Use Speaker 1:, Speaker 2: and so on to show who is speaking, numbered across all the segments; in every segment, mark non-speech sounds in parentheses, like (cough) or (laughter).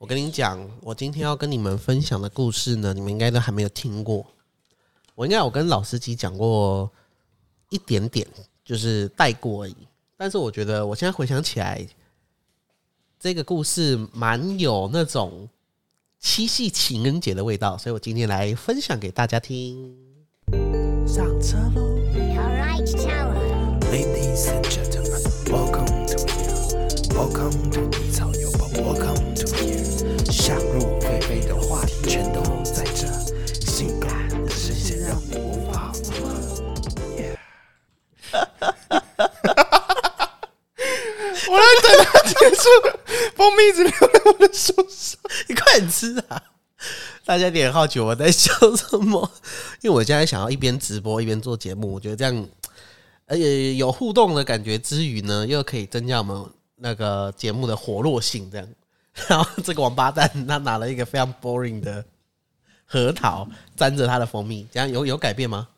Speaker 1: 我跟你讲，我今天要跟你们分享的故事呢，你们应该都还没有听过。我应该有跟老司机讲过一点点，就是带过而已。但是我觉得我现在回想起来，这个故事蛮有那种七夕情人节的味道，所以我今天来分享给大家听。上车喽
Speaker 2: All right, Tower.
Speaker 3: Ladies and gentlemen, welcome to here. Welcome to，Welcome to here。想入非非的话题全都在这，性感的视线让你无法负荷。Yeah
Speaker 4: 我在等它结束，蜂蜜一直流在我的手上。
Speaker 1: 你快点吃啊！大家有点好奇我在笑什么，因为我现在想要一边直播一边做节目，我觉得这样，而且有互动的感觉之余呢，又可以增加我们那个节目的活络性。这样，(laughs) 然后这个王八蛋他拿了一个非常 boring 的核桃，沾着他的蜂蜜，这样有有改变吗？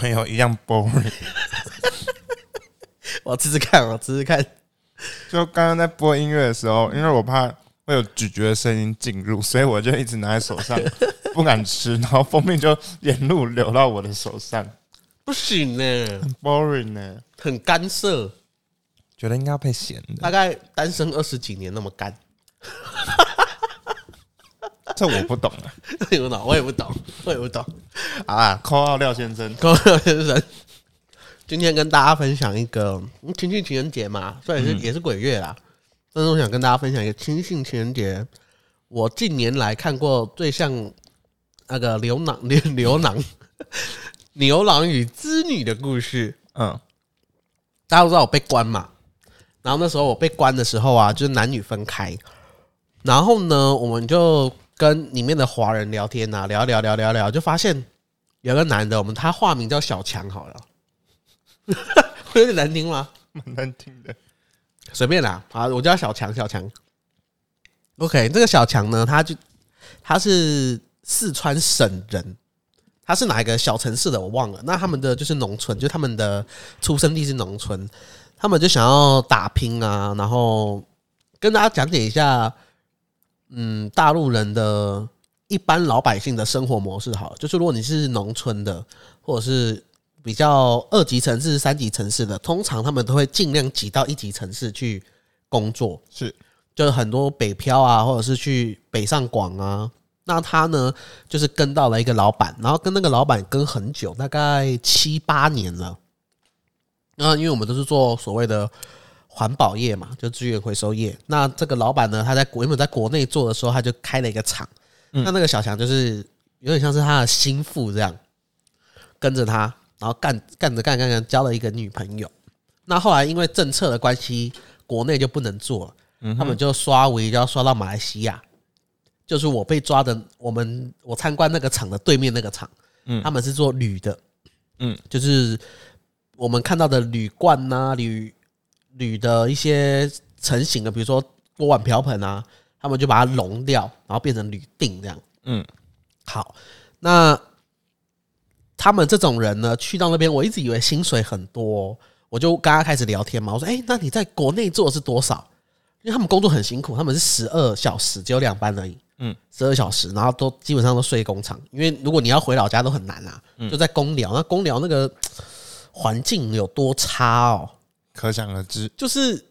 Speaker 4: 没有一样 boring。(laughs)
Speaker 1: 我试试看，我试试看。
Speaker 4: 就刚刚在播音乐的时候，因为我怕会有咀嚼的声音进入，所以我就一直拿在手上，不敢吃，然后蜂蜜就沿路流到我的手上
Speaker 1: 不行呢，
Speaker 4: 很，boring 呢、
Speaker 1: 很干涩，
Speaker 4: 觉得应该要配咸的，
Speaker 1: 大概单身二十几年那么干。(laughs)
Speaker 4: 这我不懂啊。
Speaker 1: 我也不懂，我也不懂，我也不懂。好啦，
Speaker 4: 扣号廖先生，
Speaker 1: 各位先生，今天跟大家分享一个嗯亲戚情人节嘛，虽然是、也是鬼月啦，但是我想跟大家分享一个亲信情人节，我近年来看过最像那个牛郎牛牛郎牛郎与织女的故事。
Speaker 4: 嗯。
Speaker 1: 大家都知道我被关嘛，然后那时候我被关的时候啊，就是男女分开，然后呢，我们就跟里面的华人聊天啊，聊聊聊聊聊，就发现有个男的，我们他化名叫小强，好了，(laughs) 会有点难听吗？
Speaker 4: 蛮难听的。
Speaker 1: 随便啦，啊，我叫小强，小强。OK，这个小强呢，他就他是四川省人，他是哪一个小城市的我忘了。那他们的就是农村，就他们的出生地是农村，他们就想要打拼啊，然后跟大家讲解一下，嗯，大陆人的一般老百姓的生活模式好，就是如果你是农村的，或者是比较二级城市、三级城市的，通常他们都会尽量挤到一级城市去工作，
Speaker 4: 是
Speaker 1: 就是很多北漂啊，或者是去北上广啊。那他呢，就是跟到了一个老板，然后跟那个老板跟很久，大概七八年了。那因为我们都是做所谓的环保业嘛，就资源回收业。那这个老板呢，他在国原本在国内做的时候，他就开了一个厂。那那个小强就是有点像是他的心腹这样，跟着他，然后干干着干干干，交了一个女朋友。那后来因为政策的关系，国内就不能做了，他们就刷围，就要刷到马来西亚。就是我被抓的，我们我参观那个厂的对面那个厂，
Speaker 4: 嗯
Speaker 1: 他们是做铝的，
Speaker 4: 嗯，
Speaker 1: 就是我们看到的铝罐呐、铝铝的一些成型的，比如说锅碗瓢盆啊，他们就把它熔掉，然后变成铝锭这样。
Speaker 4: 嗯
Speaker 1: 好，那他们这种人呢，去到那边，我一直以为薪水很多哦、我就跟他开始聊天嘛。我说：“哎、那你在国内做的是多少？”因为他们工作很辛苦，他们是十二小时，只有两班而已。
Speaker 4: 嗯，
Speaker 1: 十二小时，然后都基本上都睡工厂，因为如果你要回老家都很难啊，就在公寮。那公寮那个环境有多差哦，
Speaker 4: 可想而知。
Speaker 1: 就是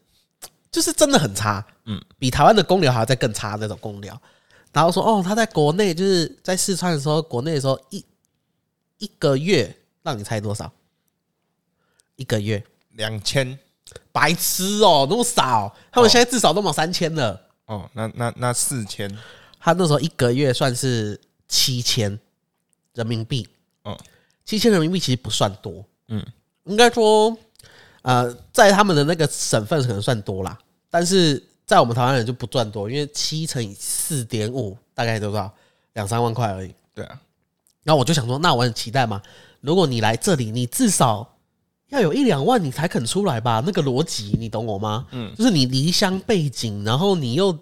Speaker 1: 就是真的很差，嗯，比台湾的公寮还要再更差那种公寮。然后说哦，他在国内就是在四川的时候，国内的时候一一个月让你猜多少？一个月。
Speaker 4: 两千。
Speaker 1: 白痴哦，那么少，他们现在至少都满三千了。
Speaker 4: 哦，那那那四千，
Speaker 1: 他那时候一个月算是七千人民币，
Speaker 4: 嗯
Speaker 1: 七千人民币其实不算多，
Speaker 4: 嗯，
Speaker 1: 应该说，呃，在他们的那个省份可能算多啦，但是在我们台湾人就不赚多，因为七乘以四点五大概多少？两三万块而已。
Speaker 4: 对啊，
Speaker 1: 然后我就想说，那我很期待嘛，如果你来这里，你至少要有一两万，你才肯出来吧？那个逻辑，你懂我吗？嗯，就是你离乡背景，然后你又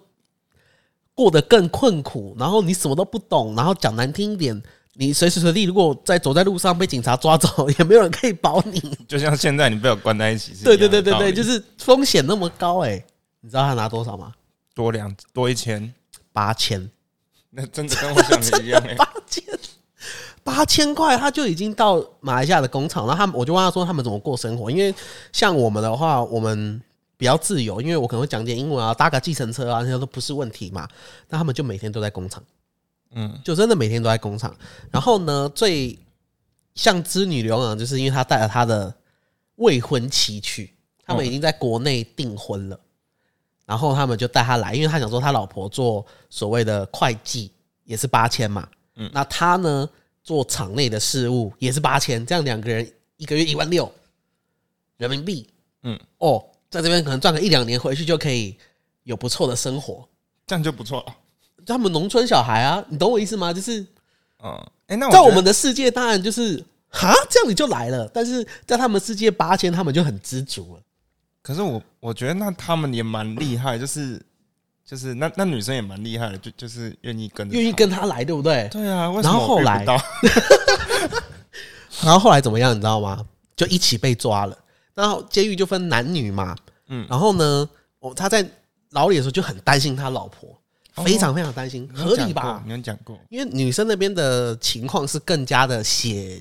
Speaker 1: 过得更困苦，然后你什么都不懂，然后讲难听一点，你随时随地如果在走在路上被警察抓走，也没有人可以保你。
Speaker 4: 就像现在你被我关在一起
Speaker 1: 对对对对对，就是风险那么高哎、你知道他拿多少吗？
Speaker 4: 多两多一千，
Speaker 1: 八千，
Speaker 4: 那真的跟我想的一样哎、
Speaker 1: 八千，八千块，他就已经到马来西亚的工厂。然后他们，我就问他说他们怎么过生活，因为像我们的话，我们比较自由，因为我可能会讲点英文啊，搭个计程车啊，那些都不是问题嘛。那他们就每天都在工厂，
Speaker 4: 嗯，
Speaker 1: 就真的每天都在工厂。然后呢，最像织女流浪，就是因为他带了他的未婚妻去，他们已经在国内订婚了。然后他们就带他来，因为他想说他老婆做所谓的会计也是八千嘛，嗯，那他呢做场内的事务也是八千，这样两个人一个月一万六人民币，
Speaker 4: 嗯，
Speaker 1: 哦，在这边可能赚个一两年，回去就可以有不错的生活。
Speaker 4: 这样就不错了。
Speaker 1: 他们农村小孩啊，你懂我意思吗？就是
Speaker 4: 嗯，哎、那我
Speaker 1: 在我们的世界，当然就是哈，这样你就来了，但是在他们世界八千，他们就很知足了。
Speaker 4: 可是我我觉得那他们也蛮厉害，就是就是那那女生也蛮厉害的，就就是愿意跟着
Speaker 1: 愿意跟他来，对不对？
Speaker 4: 对啊，为什
Speaker 1: 然
Speaker 4: 么
Speaker 1: 后后来？(laughs) 然后后来怎么样，你知道吗？就一起被抓了。然后监狱就分男女嘛，嗯，然后呢，我他在牢里的时候就很担心他老婆，
Speaker 4: 哦
Speaker 1: 非常非常担心，合理吧？
Speaker 4: 你有讲过，
Speaker 1: 因为女生那边的情况是更加的血，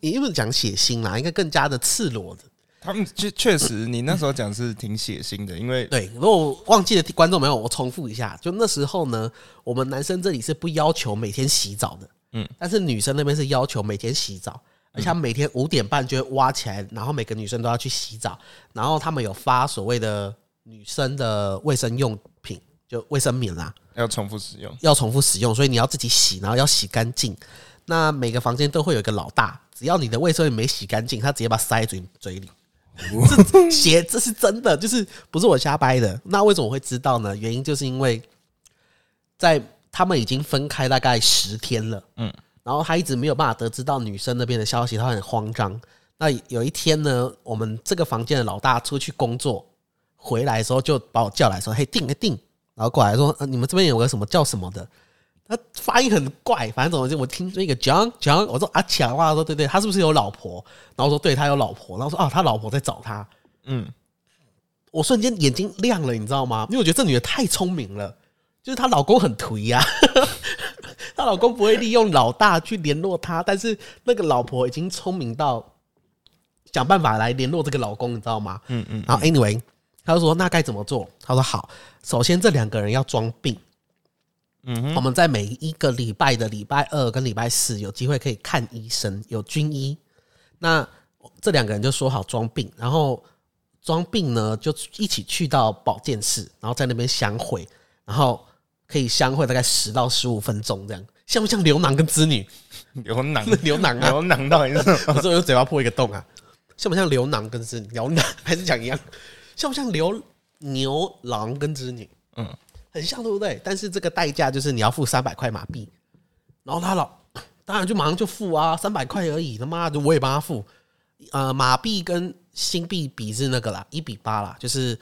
Speaker 1: 也不是讲血腥啦，应该更加的赤裸的。
Speaker 4: 他们确确实，你那时候讲是挺血腥的，因为
Speaker 1: 对，如果忘记了观众没有，我重复一下，就那时候呢，我们男生这里是不要求每天洗澡的，
Speaker 4: 嗯
Speaker 1: 嗯，但是女生那边是要求每天洗澡，而且每天五点半就会挖起来，然后每个女生都要去洗澡，然后他们有发所谓的女生的卫生用品，就卫生棉啦，
Speaker 4: 要重复使用。
Speaker 1: 要重复使用，所以你要自己洗，然后要洗干净。那每个房间都会有一个老大，只要你的卫生棉没洗干净，他直接把它塞嘴嘴里。这鞋 (laughs) 这是真的，就是不是我瞎掰的。那为什么我会知道呢？原因就是因为在他们已经分开大概十天了，嗯，然后他一直没有办法得知到女生那边的消息，他很慌张。那有一天呢，我们这个房间的老大出去工作，回来的时候就把我叫来说：“嘿，定个定。”然后过来说：“呃，你们这边有个什么叫什么的？”他发音很怪，反正总之我听那个 John John，我说阿强啊，说对对，他是不是有老婆？然后说对他有老婆，然后说啊，他老婆在找他。
Speaker 4: 嗯，
Speaker 1: 我瞬间眼睛亮了，你知道吗？因为我觉得这女的太聪明了，就是她老公很颓呀、(laughs) 她老公不会利用老大去联络她，但是那个老婆已经聪明到想办法来联络这个老公，你知道吗？嗯嗯。然后 anyway，他就说那该怎么做？他说好，首先这两个人要装病。嗯，我们在每一个礼拜的礼拜二跟礼拜四有机会可以看医生，有军医。那这两个人就说好装病，然后装病呢就一起去到保健室，然后在那边相会，然后可以相会大概十到十五分钟这样，像不像牛郎跟织女？
Speaker 4: 牛郎
Speaker 1: 牛郎啊，
Speaker 4: 牛郎到底是？(laughs)
Speaker 1: 我说我嘴巴破一个洞啊，像不像牛郎跟织女？牛郎还是讲一样，像不像牛牛郎跟织女？
Speaker 4: 嗯，
Speaker 1: 很像，对不对？但是这个代价就是你要付三百块马币，然后他老 (clears throat) 当然就马上就付啊，三百块而已，他妈的我也帮他付。呃，马币跟新币比是那个啦，一比八啦，就是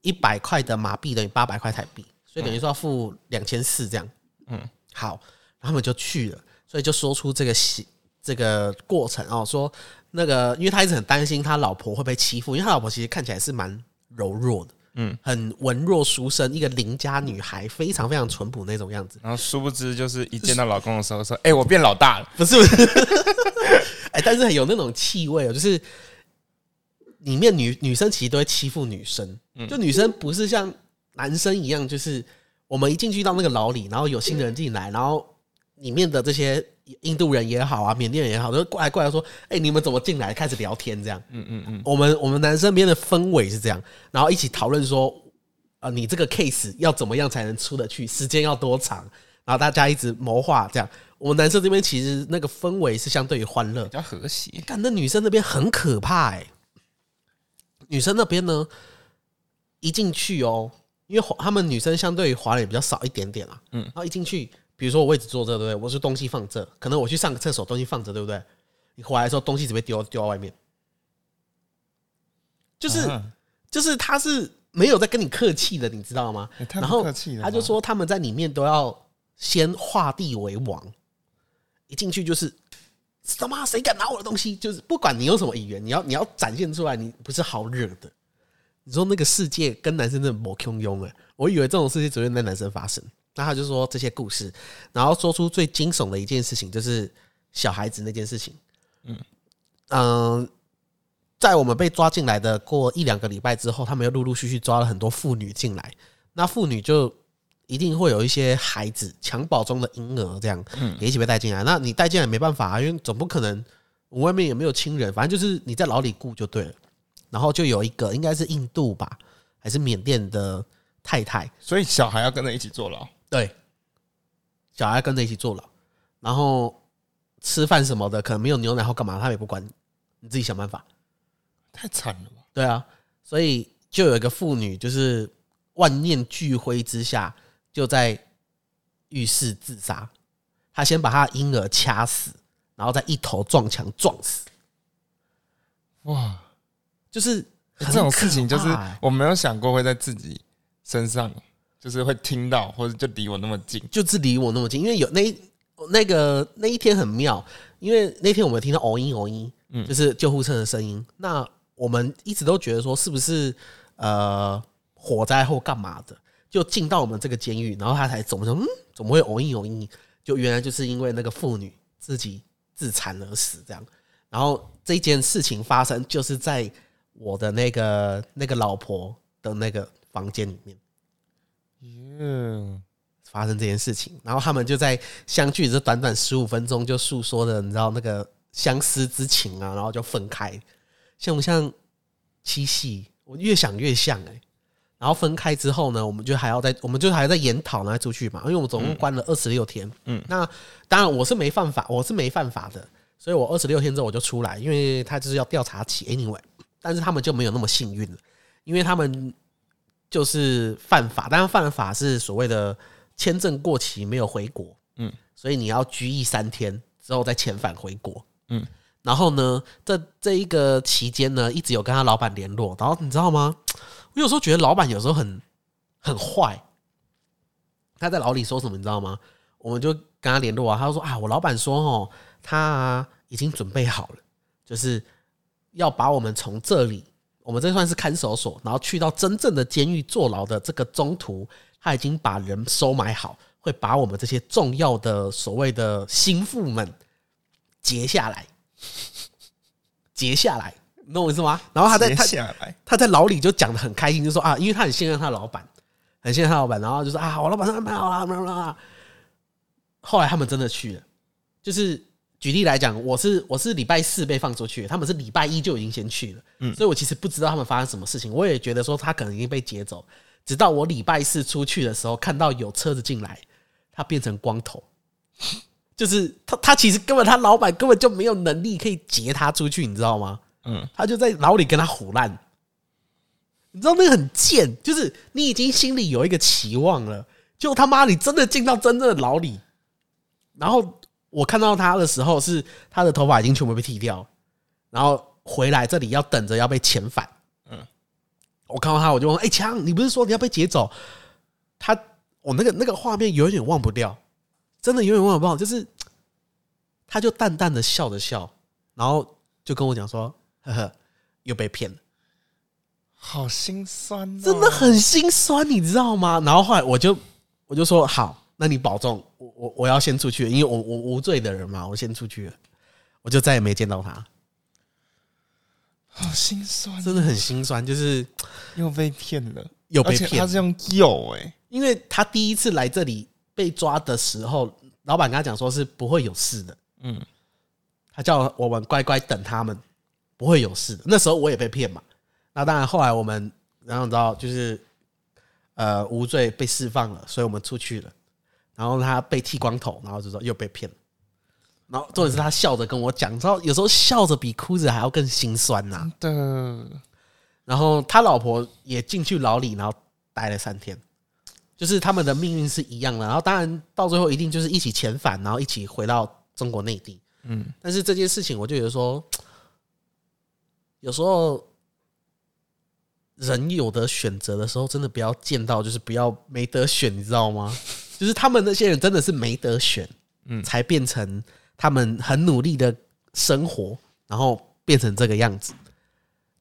Speaker 1: 一百块的马币等于八百块台币，所以等于说要付两千四这样。嗯，好，然后他们就去了，所以就说出这个喜这个过程哦，说那个，因为他一直很担心他老婆会被欺负，因为他老婆其实看起来是蛮柔弱的，嗯，很文弱书生，一个邻家女孩，非常非常淳朴那种样子。
Speaker 4: 然后殊不知就是一见到老公的时候 (laughs) 说：“哎、我变老大了。
Speaker 1: 不 (laughs) 是不是，(laughs) 哎、但是很有那种气味哦，就是里面女女生其实都会欺负女生，就女生不是像男生一样，就是我们一进去到那个牢里，然后有新的人进来，然后里面的这些印度人也好啊，缅甸人也好，都过来过来说，哎、你们怎么进来？开始聊天这样。嗯嗯嗯，我们我们男生边的氛围是这样，然后一起讨论说，呃，你这个 case 要怎么样才能出得去，时间要多长，然后大家一直谋划这样。我们男生这边其实那个氛围是相对于欢乐
Speaker 4: 比，较和谐。
Speaker 1: 干那女生那边很可怕哎、女生那边呢，一进去哦，因为他们女生相对于华人也比较少一点点啊，嗯，然后一进去，比如说我位置坐这，对不对？我是东西放这，可能我去上个厕所，东西放着，对不对？你回来的时候，东西只会丢丢到外面，就是、
Speaker 4: 啊
Speaker 1: 就是他是没有在跟你客气的，你知道吗？然后他就说他们在里面都要先画地为王，一进去就是他妈谁敢拿我的东西？就是不管你有什么语言，你要你要展现出来，你不是好惹的。你说那个世界跟男生真的没空用哎，我以为这种事情只会在男生发生。那他就说这些故事，然后说出最惊悚的一件事情，就是小孩子那件事情。嗯嗯、在我们被抓进来的过一两个礼拜之后，他们又陆陆续续抓了很多妇女进来。那妇女就一定会有一些孩子襁褓中的婴儿，这样也一起被带进来。那你带进来没办法啊，因为总不可能我外面也没有亲人，反正就是你在牢里顾就对了。然后就有一个应该是印度吧，还是缅甸的太太，
Speaker 4: 所以小孩要跟着一起坐牢。
Speaker 1: 对，小孩跟着一起坐牢，然后吃饭什么的可能没有牛奶或干嘛，他也不管，你自己想办法。
Speaker 4: 太惨了吧？
Speaker 1: 对啊，所以就有一个妇女，就是万念俱灰之下，就在浴室自杀。她先把她婴儿掐死，然后再一头撞墙撞死。
Speaker 4: 哇，
Speaker 1: 就是很
Speaker 4: 这种事情就是我没有想过会在自己身上，就是会听到，或者就离我那么近。
Speaker 1: 就是离我那么近，因为有那一那个那一天很妙，因为那天我们听到哦音哦音，就是救护车的声音。那我们一直都觉得说是不是呃火灾或干嘛的，就进到我们这个监狱，然后他才怎么说，嗯，怎么会哦音哦音？就原来就是因为那个妇女自己自残而死这样。然后这件事情发生就是在我的那个那个老婆的那个房间里面。
Speaker 4: 嗯，
Speaker 1: 发生这件事情，然后他们就在相聚这短短十五分钟就诉说的，你知道那个相思之情啊，然后就分开，像不像七夕？我越想越像哎、然后分开之后呢，我们就还要在，我们就还要再研讨，然后出去嘛，因为我们总共关了二十六天。嗯，那当然我是没犯法，我是没犯法的，所以我二十六天之后我就出来，因为他就是要调查起 anyway，但是他们就没有那么幸运了，因为他们就是犯法，当然犯法是所谓的签证过期没有回国，嗯，所以你要拘役三天之后再遣返回国，嗯，然后呢，这这一个期间呢，一直有跟他老板联络，然后你知道吗？我有时候觉得老板有时候很很坏，他在牢里说什么你知道吗？我们就跟他联络啊，他就说啊，我老板说哦，他、啊、已经准备好了，就是要把我们从这里，我们这算是看守所，然后去到真正的监狱坐牢的这个中途，他已经把人收买好，会把我们这些重要的所谓的心腹们截下来，截下来，你懂我意思吗？然后他在他
Speaker 4: 下来，
Speaker 1: 他在牢里就讲的很开心，就说啊，因为他很信任他的老板，很信任他的老板，然后就说啊，我老板安排好了后来他们真的去了，就是举例来讲，我是我是礼拜四被放出去，他们是礼拜一就已经先去了，嗯，所以我其实不知道他们发生什么事情，我也觉得说他可能已经被劫走，直到我礼拜四出去的时候，看到有车子进来，他变成光头。(laughs) 就是他，他其实根本他老板根本就没有能力可以劫他出去，你知道吗？
Speaker 4: 嗯，
Speaker 1: 他就在牢里跟他胡烂，你知道那个很贱，就是你已经心里有一个期望了，就他妈你真的进到真正的牢里，然后我看到他的时候是他的头发已经全部被剃掉，然后回来这里要等着要被遣返，嗯，我看到他我就问，哎、强，你不是说你要被劫走？他我那个那个画面永远忘不掉，真的永远忘不掉，就是他就淡淡的笑着笑，然后就跟我讲说，呵呵，又被骗了。
Speaker 4: 好心酸、哦，
Speaker 1: 真的很心酸，你知道吗？然后后来我就我就说好，那你保重，我我我要先出去，因为我我无罪的人嘛，我先出去了，我就再也没见到他，
Speaker 4: 好心酸，
Speaker 1: 真的很心酸，就是
Speaker 4: 又被骗了，
Speaker 1: 又被骗。
Speaker 4: 他是用诱哎、
Speaker 1: 因为他第一次来这里被抓的时候，老板跟他讲说是不会有事的，
Speaker 4: 嗯，
Speaker 1: 他叫我们乖乖等他们，不会有事的。那时候我也被骗嘛，那当然后来我们然后你知道就是呃无罪被释放了，所以我们出去了，然后他被剃光头，然后就说又被骗了。然后重点是他笑着跟我讲，你知道有时候笑着比哭着还要更心酸呐、
Speaker 4: 的，
Speaker 1: 然后他老婆也进去牢里，然后待了三天，就是他们的命运是一样的。然后当然到最后一定就是一起遣返，然后一起回到中国内地。
Speaker 4: 嗯，
Speaker 1: 但是这件事情，我就觉得说，有时候人有的选择的时候，真的不要见到，就是不要没得选，你知道吗？就是他们那些人真的是没得选，嗯，才变成他们很努力的生活，然后变成这个样子。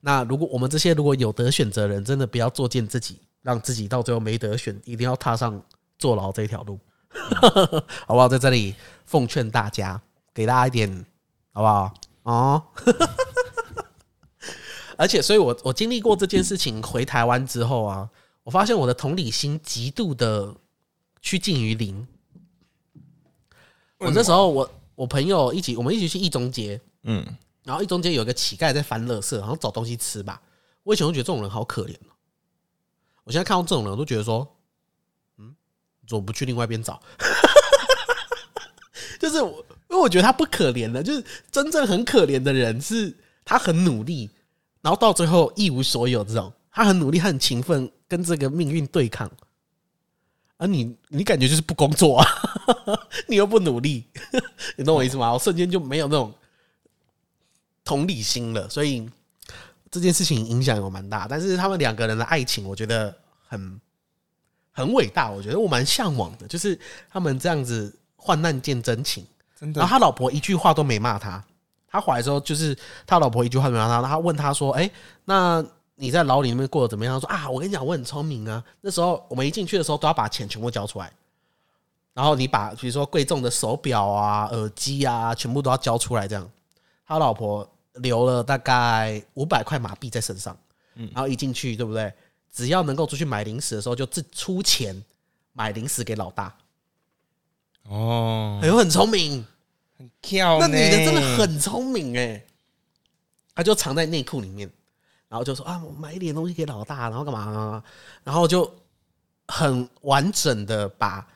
Speaker 1: 那如果我们这些如果有得选择的人，真的不要作践自己，让自己到最后没得选，一定要踏上坐牢这一条路，(laughs) 好不好？在这里奉劝大家，给大家一点，好不好？哦，(laughs) 而且，所以我我经历过这件事情，回台湾之后啊，我发现我的同理心极度的趋近于零。我那时候我我朋友一起，我们一起去一中街，
Speaker 4: 嗯，
Speaker 1: 然后一中街有一个乞丐在翻垃圾，好像找东西吃吧。我以前都觉得这种人好可怜哦，我现在看到这种人，我都觉得说，嗯，你怎么不去另外一边找？(laughs) 就是我，因为我觉得他不可怜的，就是真正很可怜的人是他很努力，然后到最后一无所有这种。他很努力，他很勤奋，跟这个命运对抗。而你，你感觉就是不工作啊，(laughs) 你又不努力，(laughs) 你懂我意思吗？我瞬间就没有那种同理心了，所以这件事情影响有蛮大。但是他们两个人的爱情，我觉得很很伟大，我觉得我蛮向往的，就是他们这样子患难见真情。
Speaker 4: 真的
Speaker 1: 然后他老婆一句话都没骂他，他回来之后就是他老婆一句话都没骂他，然后他问他说：“哎、那你在牢里面过得怎么样？”他说：“啊，我跟你讲，我很聪明啊。那时候我们一进去的时候都要把钱全部交出来，然后你把比如说贵重的手表啊、耳机啊，全部都要交出来，这样。”他老婆留了大概五百块马币在身上，然后一进去，对不对？只要能够出去买零食的时候，就自出钱买零食给老大，
Speaker 4: 哦，
Speaker 1: 哎呦，很聪明。
Speaker 4: 很跳
Speaker 1: 那女的真的很聪明哎，她就藏在内裤里面，然后就说啊，我买一点东西给老大，然后干嘛、然后就很完整的把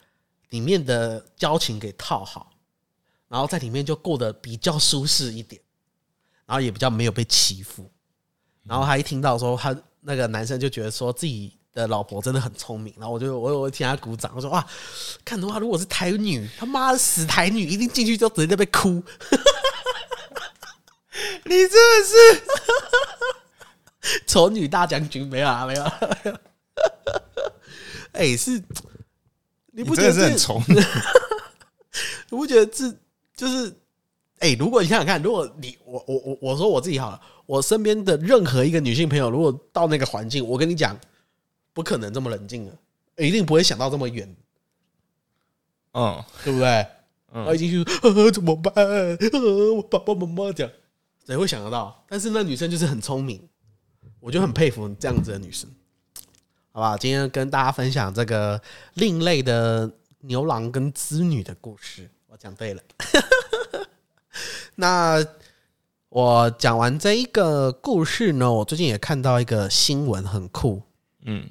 Speaker 1: 里面的交情给套好，然后在里面就过得比较舒适一点，然后也比较没有被欺负。然后他一听到说他那个男生就觉得说自己的老婆真的很聪明，然后我就我我替他鼓掌，我说哇，看的话如果是台女，他妈的死台女，一定进去就直接在被哭。(laughs)
Speaker 4: 你真的是
Speaker 1: 丑女大将军没有啊，没有啊。(laughs) 哎、是，你不觉得
Speaker 4: 是很丑，(laughs)
Speaker 1: 你不觉得这就是？哎、如果你想想看，如果你我我我我说我自己好了，我身边的任何一个女性朋友，如果到那个环境，我跟你讲，不可能这么冷静的，一定不会想到这么远，
Speaker 4: 嗯，
Speaker 1: 对不对？然后一进去，呃，怎么办？呃，我爸爸妈妈讲，谁会想得到？但是那女生就是很聪明，我就很佩服这样子的女生。好吧，今天跟大家分享这个另类的牛郎跟织女的故事，我讲对了。(laughs) 那我讲完这一个故事呢，我最近也看到一个新闻，很酷。
Speaker 4: 嗯，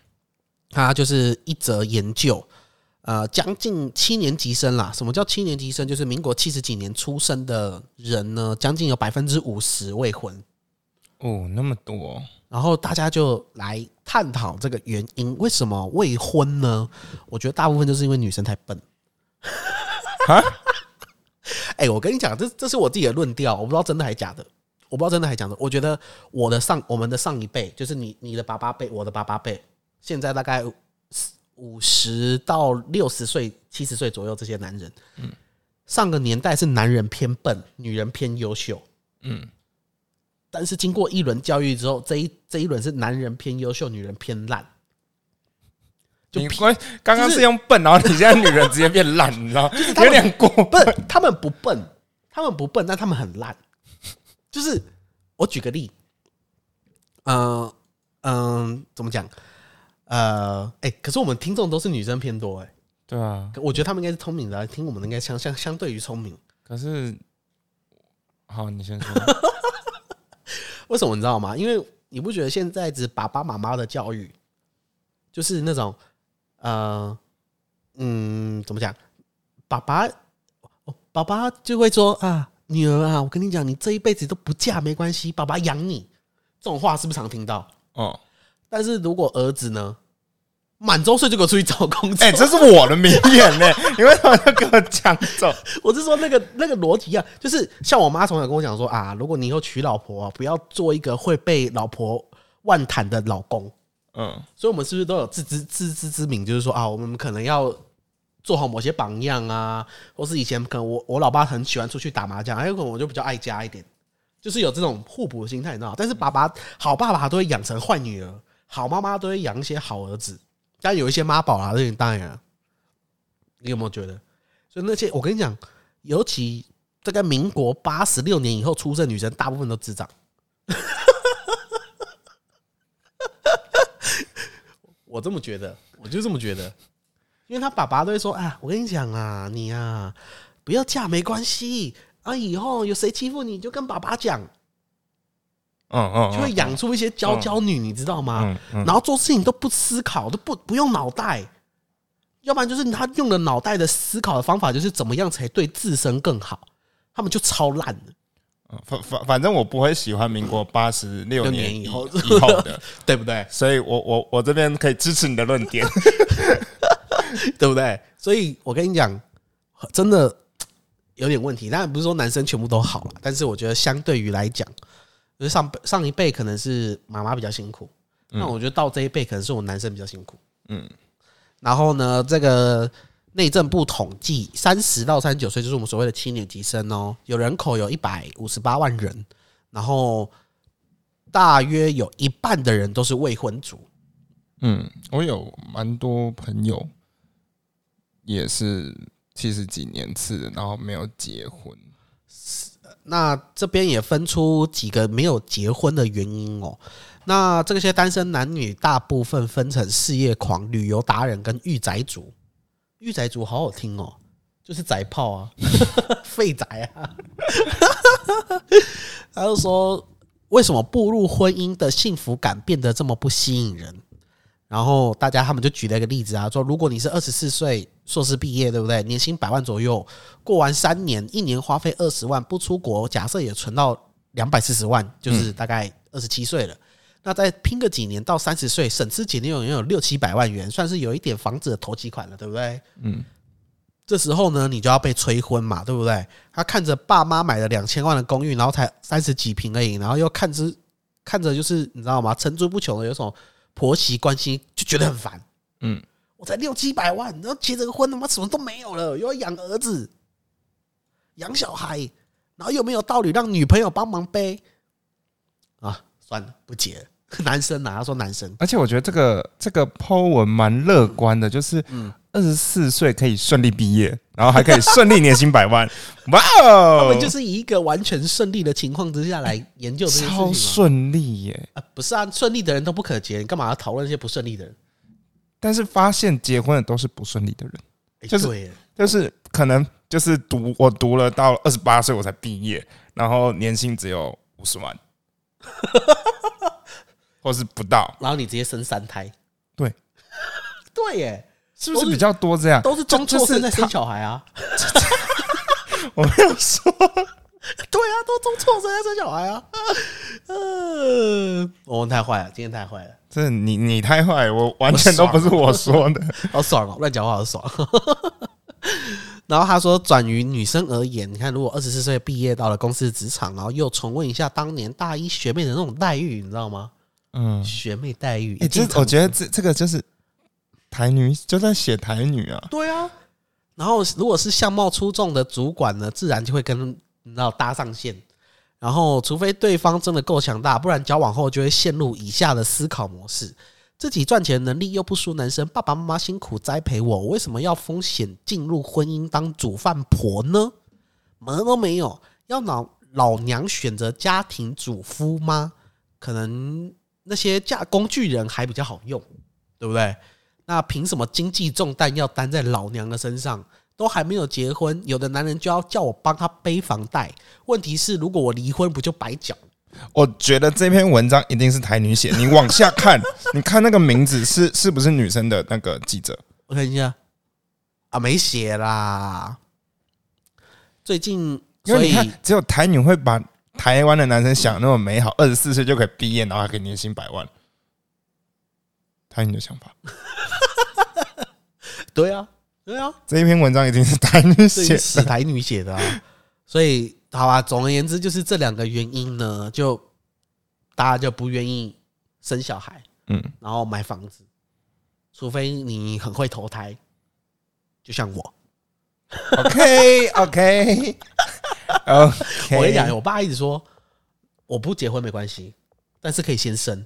Speaker 1: 它就是一则研究，呃，将近七年级生啦。什么叫七年级生？就是民国七十几年出生的人呢，将近有百分之五十未婚。
Speaker 4: 哦，那么多，
Speaker 1: 然后大家就来探讨这个原因，为什么未婚呢？我觉得大部分就是因为女生太笨。
Speaker 4: 啊 (laughs)
Speaker 1: 哎、我跟你讲，这这是我自己的论调，我不知道真的还假的，我不知道真的还假的。我觉得我的上我们的上一辈，就是你你的爸爸辈，我的爸爸辈，现在大概五十到六十岁、七十岁左右这些男人，嗯，上个年代是男人偏笨，女人偏优秀，
Speaker 4: 嗯，
Speaker 1: 但是经过一轮教育之后，这一这一轮是男人偏优秀，女人偏烂。就
Speaker 4: 你关刚刚是用笨，然后你现在女人直接变烂，你知道，
Speaker 1: 他们
Speaker 4: 有点过
Speaker 1: 不是他们不笨，他们不笨，但他们很烂。就是我举个例，嗯、嗯、怎么讲？呃，哎、可是我们听众都是女生偏多、哎，
Speaker 4: 对啊，
Speaker 1: 我觉得他们应该是聪明的，听我们的应该相相相对于聪明。
Speaker 4: 可是，好，你先说，(laughs)
Speaker 1: 为什么你知道吗？因为你不觉得现在只爸爸妈妈的教育，就是那种呃嗯，怎么讲？爸爸哦爸爸就会说啊，女儿啊，我跟你讲，你这一辈子都不嫁没关系，爸爸养你。这种话是不是常听到？
Speaker 4: 哦，
Speaker 1: 但是如果儿子呢，满周岁就给我出去找工作，
Speaker 4: 哎，这是我的名言呢，(laughs) 你为什么要给我抢走？
Speaker 1: 我是说那个那个逻辑啊，就是像我妈从小跟我讲说啊，如果你以后娶老婆、啊，不要做一个会被老婆万谈的老公。
Speaker 4: 嗯，
Speaker 1: 所以，我们是不是都有自知自知之明？就是说啊，我们可能要做好某些榜样啊，或是以前可能我我老爸很喜欢出去打麻将，还有可能我就比较爱家一点，就是有这种互补的心态，你知道？但是爸爸好爸爸都会养成坏女儿，好妈妈都会养一些好儿子，但有一些妈宝啊，这当然啊你有没有觉得？所以那些我跟你讲，尤其大概民国八十六年以后出生女生，大部分都智障。(laughs) 我这么觉得，我就这么觉得，因为他爸爸都会说：“啊，我跟你讲啊，你啊，不要嫁没关系啊，以后有谁欺负你就跟爸爸讲，
Speaker 4: 嗯嗯，
Speaker 1: 就会养出一些娇娇女，你知道吗？然后做事情都不思考，都不不用脑袋，要不然就是他用了脑袋的思考的方法，就是怎么样才对自身更好，他们就超烂的，
Speaker 4: 嗯反反反正我不会喜欢民国八十六年
Speaker 1: 以后
Speaker 4: 以后的，(laughs)
Speaker 1: 对不对？
Speaker 4: 所以我我我这边可以支持你的论点。(laughs)
Speaker 1: 对不对？所以我跟你讲，真的有点问题。当然不是说男生全部都好了，但是我觉得相对于来讲，就是上上一辈可能是妈妈比较辛苦，那我觉得到这一辈可能是我男生比较辛苦。
Speaker 4: 嗯，
Speaker 1: 然后呢，这个内政部统计，三十到三十九岁就是我们所谓的七年级生哦，有人口有一百五十八万人，然后大约有一半的人都是未婚族。
Speaker 4: 嗯，我有蛮多朋友也是七十几年次的，然后没有结婚。
Speaker 1: 那这边也分出几个没有结婚的原因哦。那这些单身男女大部分分成事业狂、旅游达人跟御宅族。御宅族好好听哦，就是宅炮啊，(laughs) 废宅啊。(laughs) 他就说，为什么步入婚姻的幸福感变得这么不吸引人？然后大家他们就举了一个例子啊，说如果你是二十四岁硕士毕业，对不对？年薪百万左右，过完三年，一年花费二十万，不出国，假设也存到两百四十万，就是大概二十七岁了。那再拼个几年，到三十岁，省吃俭用也有六七百万元，算是有一点房子的头期款了，对不对？
Speaker 4: 嗯，
Speaker 1: 这时候呢，你就要被催婚嘛，对不对？他看着爸妈买了两千万的公寓，然后才三十几平而已，然后又看之看着就是你知道吗？层出不穷的有种婆媳关系，就觉得很烦。
Speaker 4: 嗯，
Speaker 1: 我才六七百万，然后结这个婚，他妈什么都没有了，又要养儿子、养小孩，然后又没有道理让女朋友帮忙背啊？算了，不结了。(laughs) 男生啊，他说男生，
Speaker 4: 而且我觉得这个这个 Po 文蛮乐观的，就是
Speaker 1: 嗯
Speaker 4: 二十四岁可以顺利毕业，然后还可以顺利年薪百万，(laughs) 哇
Speaker 1: 他
Speaker 4: 哦，
Speaker 1: 们就是以一个完全顺利的情况之下来研究这些事情
Speaker 4: 超。顺利耶。
Speaker 1: 啊，不是啊，顺利的人都不可结，你干嘛要讨论那些不顺利的人？
Speaker 4: 但是发现结婚的都是不顺利的人，就是就是可能就是读我读了到二十八岁我才毕业，然后年薪只有五十万，(laughs) 或是不到，
Speaker 1: 然后你直接生三胎，
Speaker 4: 对。(laughs)
Speaker 1: 对耶，都是
Speaker 4: 是不是比较多这样？
Speaker 1: 都是中
Speaker 4: 就就是
Speaker 1: 辍生 (laughs) (laughs) 在生小孩啊。
Speaker 4: 我没有说，
Speaker 1: 对啊，都中辍生在生小孩啊。呃，我们太坏了，今天太坏了，
Speaker 4: 这你你太坏，我完全都不是我说的。(laughs)
Speaker 1: 好爽哦，乱讲话好爽。然后他说，转于女生而言，你看，如果二十四岁毕业到了公司职场，然后又重温一下当年大一学妹的那种待遇，你知道吗？
Speaker 4: 嗯，
Speaker 1: 学妹待遇，
Speaker 4: 哎、这我觉得这这个就是台女就在写台女啊，
Speaker 1: 对啊。然后如果是相貌出众的主管呢，自然就会跟你知道搭上线。然后，除非对方真的够强大，不然交往后就会陷入以下的思考模式：自己赚钱能力又不输男生，爸爸妈妈辛苦栽培我，为什么要风险进入婚姻当煮饭婆呢？门都没有，要老老娘选择家庭主夫吗？可能那些嫁工具人还比较好用，对不对？那凭什么经济重担要担在老娘的身上？都还没有结婚，有的男人就要叫我帮他背房贷。问题是，如果我离婚，不就白缴？
Speaker 4: 我觉得这篇文章一定是台女写。你往下看，你看那个名字是是不是女生的那个记者？
Speaker 1: 我看一下，啊，没写啦。最近，所以
Speaker 4: 因为你看，只有台女会把台湾的男生想那么美好，二十四岁就可以毕业，然后还可以年薪百万。台女的想法，(laughs)
Speaker 1: 对啊，对啊，
Speaker 4: 这一篇文章一定是台女写的。
Speaker 1: 是台女写的啊。所以，好吧，总而言之，就是这两个原因呢，就大家就不愿意生小孩，
Speaker 4: 嗯，
Speaker 1: 然后买房子，除非你很会投胎，就像我。(laughs)
Speaker 4: OK OK OK，
Speaker 1: 我跟你讲，我爸一直说我不结婚没关系，但是可以先生。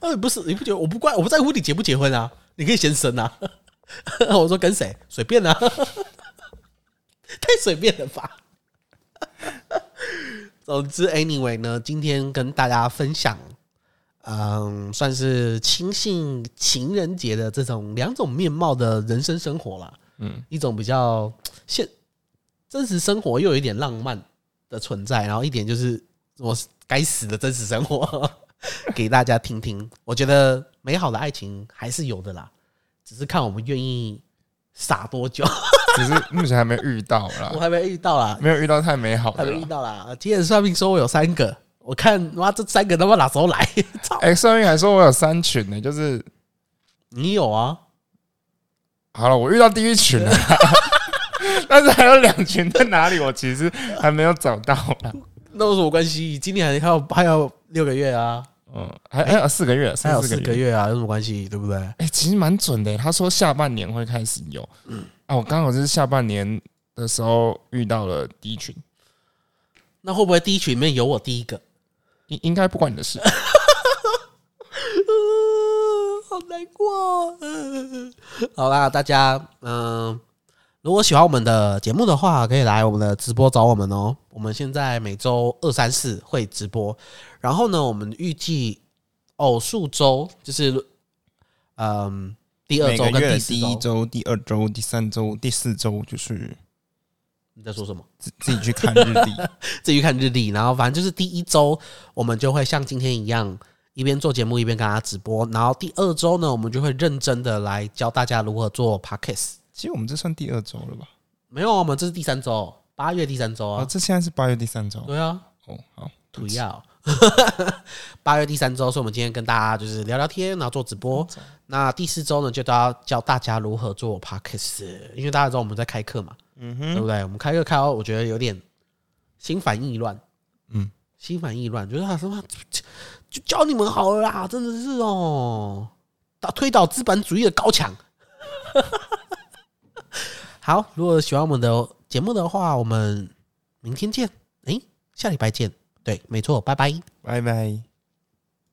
Speaker 1: 呃，不是，你不觉得我不怪，我不在乎你结不结婚啊？你可以先生啊。(laughs) 我说跟谁？随便啊，(laughs) 太随便了吧。(laughs) 总之，anyway 呢，今天跟大家分享，嗯，算是亲信情人节的这种两种面貌的人生生活啦。
Speaker 4: 嗯，
Speaker 1: 一种比较现真实生活又有一点浪漫的存在，然后一点就是我该死的真实生活，(laughs) 给大家听听。我觉得美好的爱情还是有的啦，只是看我们愿意傻多久。(laughs)
Speaker 4: 只是目前还没遇到啦
Speaker 1: 我，还没遇到啦，
Speaker 4: 没有遇到太美好
Speaker 1: 还没遇。到啦。今天算命说我有三个，我看妈这三个他妈哪时候来？(laughs) 操！
Speaker 4: 哎，算命还说我有三群呢，就是
Speaker 1: 你有啊？
Speaker 4: 好了，我遇到第一群了，但是还有两群在哪里？我其实还没有找到啦。
Speaker 1: 那有什么关系？今年还还有还有六个月啊，
Speaker 4: 嗯，还还有四个月，
Speaker 1: 还有四。个月啊，有什么关系？对不对？
Speaker 4: 哎、其实蛮准的。他说下半年会开始有，嗯啊，我刚好就是下半年的时候遇到了第一群，
Speaker 1: 那会不会第一群里面有我第一个？
Speaker 4: 应应该不关你的事。
Speaker 1: 嗯，(laughs) 好难过。嗯，好啦，大家，嗯、如果喜欢我们的节目的话，可以来我们的直播找我们哦。我们现在每周二、三、四会直播，然后呢，我们预计偶数周就是，嗯，第二周跟第四周。
Speaker 4: 第一周、第二周、第三周、第四周，就是
Speaker 1: 你在说什么？
Speaker 4: 自自己去看日历。(laughs)
Speaker 1: 自己去看日历，然后反正就是第一周我们就会像今天一样，一边做节目一边跟大家直播，然后第二周呢，我们就会认真的来教大家如何做 podcast。
Speaker 4: 其实我们这算第二周了吧？
Speaker 1: 没有啊，我们这是第三周，八月第三周
Speaker 4: 哦，
Speaker 1: 啊。
Speaker 4: 这现在是八月第三周。
Speaker 1: 对啊，
Speaker 4: 哦，好，
Speaker 1: 土要。(laughs) 八月第三周，所以我们今天跟大家就是聊聊天，然后做直播。那第四周呢，就都要教大家如何做 podcast，因为大家知道我们在开课嘛，
Speaker 4: 嗯
Speaker 1: 对不对？我们开课开到我觉得有点心烦意乱，
Speaker 4: 嗯，
Speaker 1: 心烦意乱，觉得他什么就教你们好了啦，真的是哦，打推倒资本主义的高墙。好，如果喜欢我们的节目的话，我们明天见。诶，下礼拜见。对，没错，拜拜。
Speaker 4: 拜拜。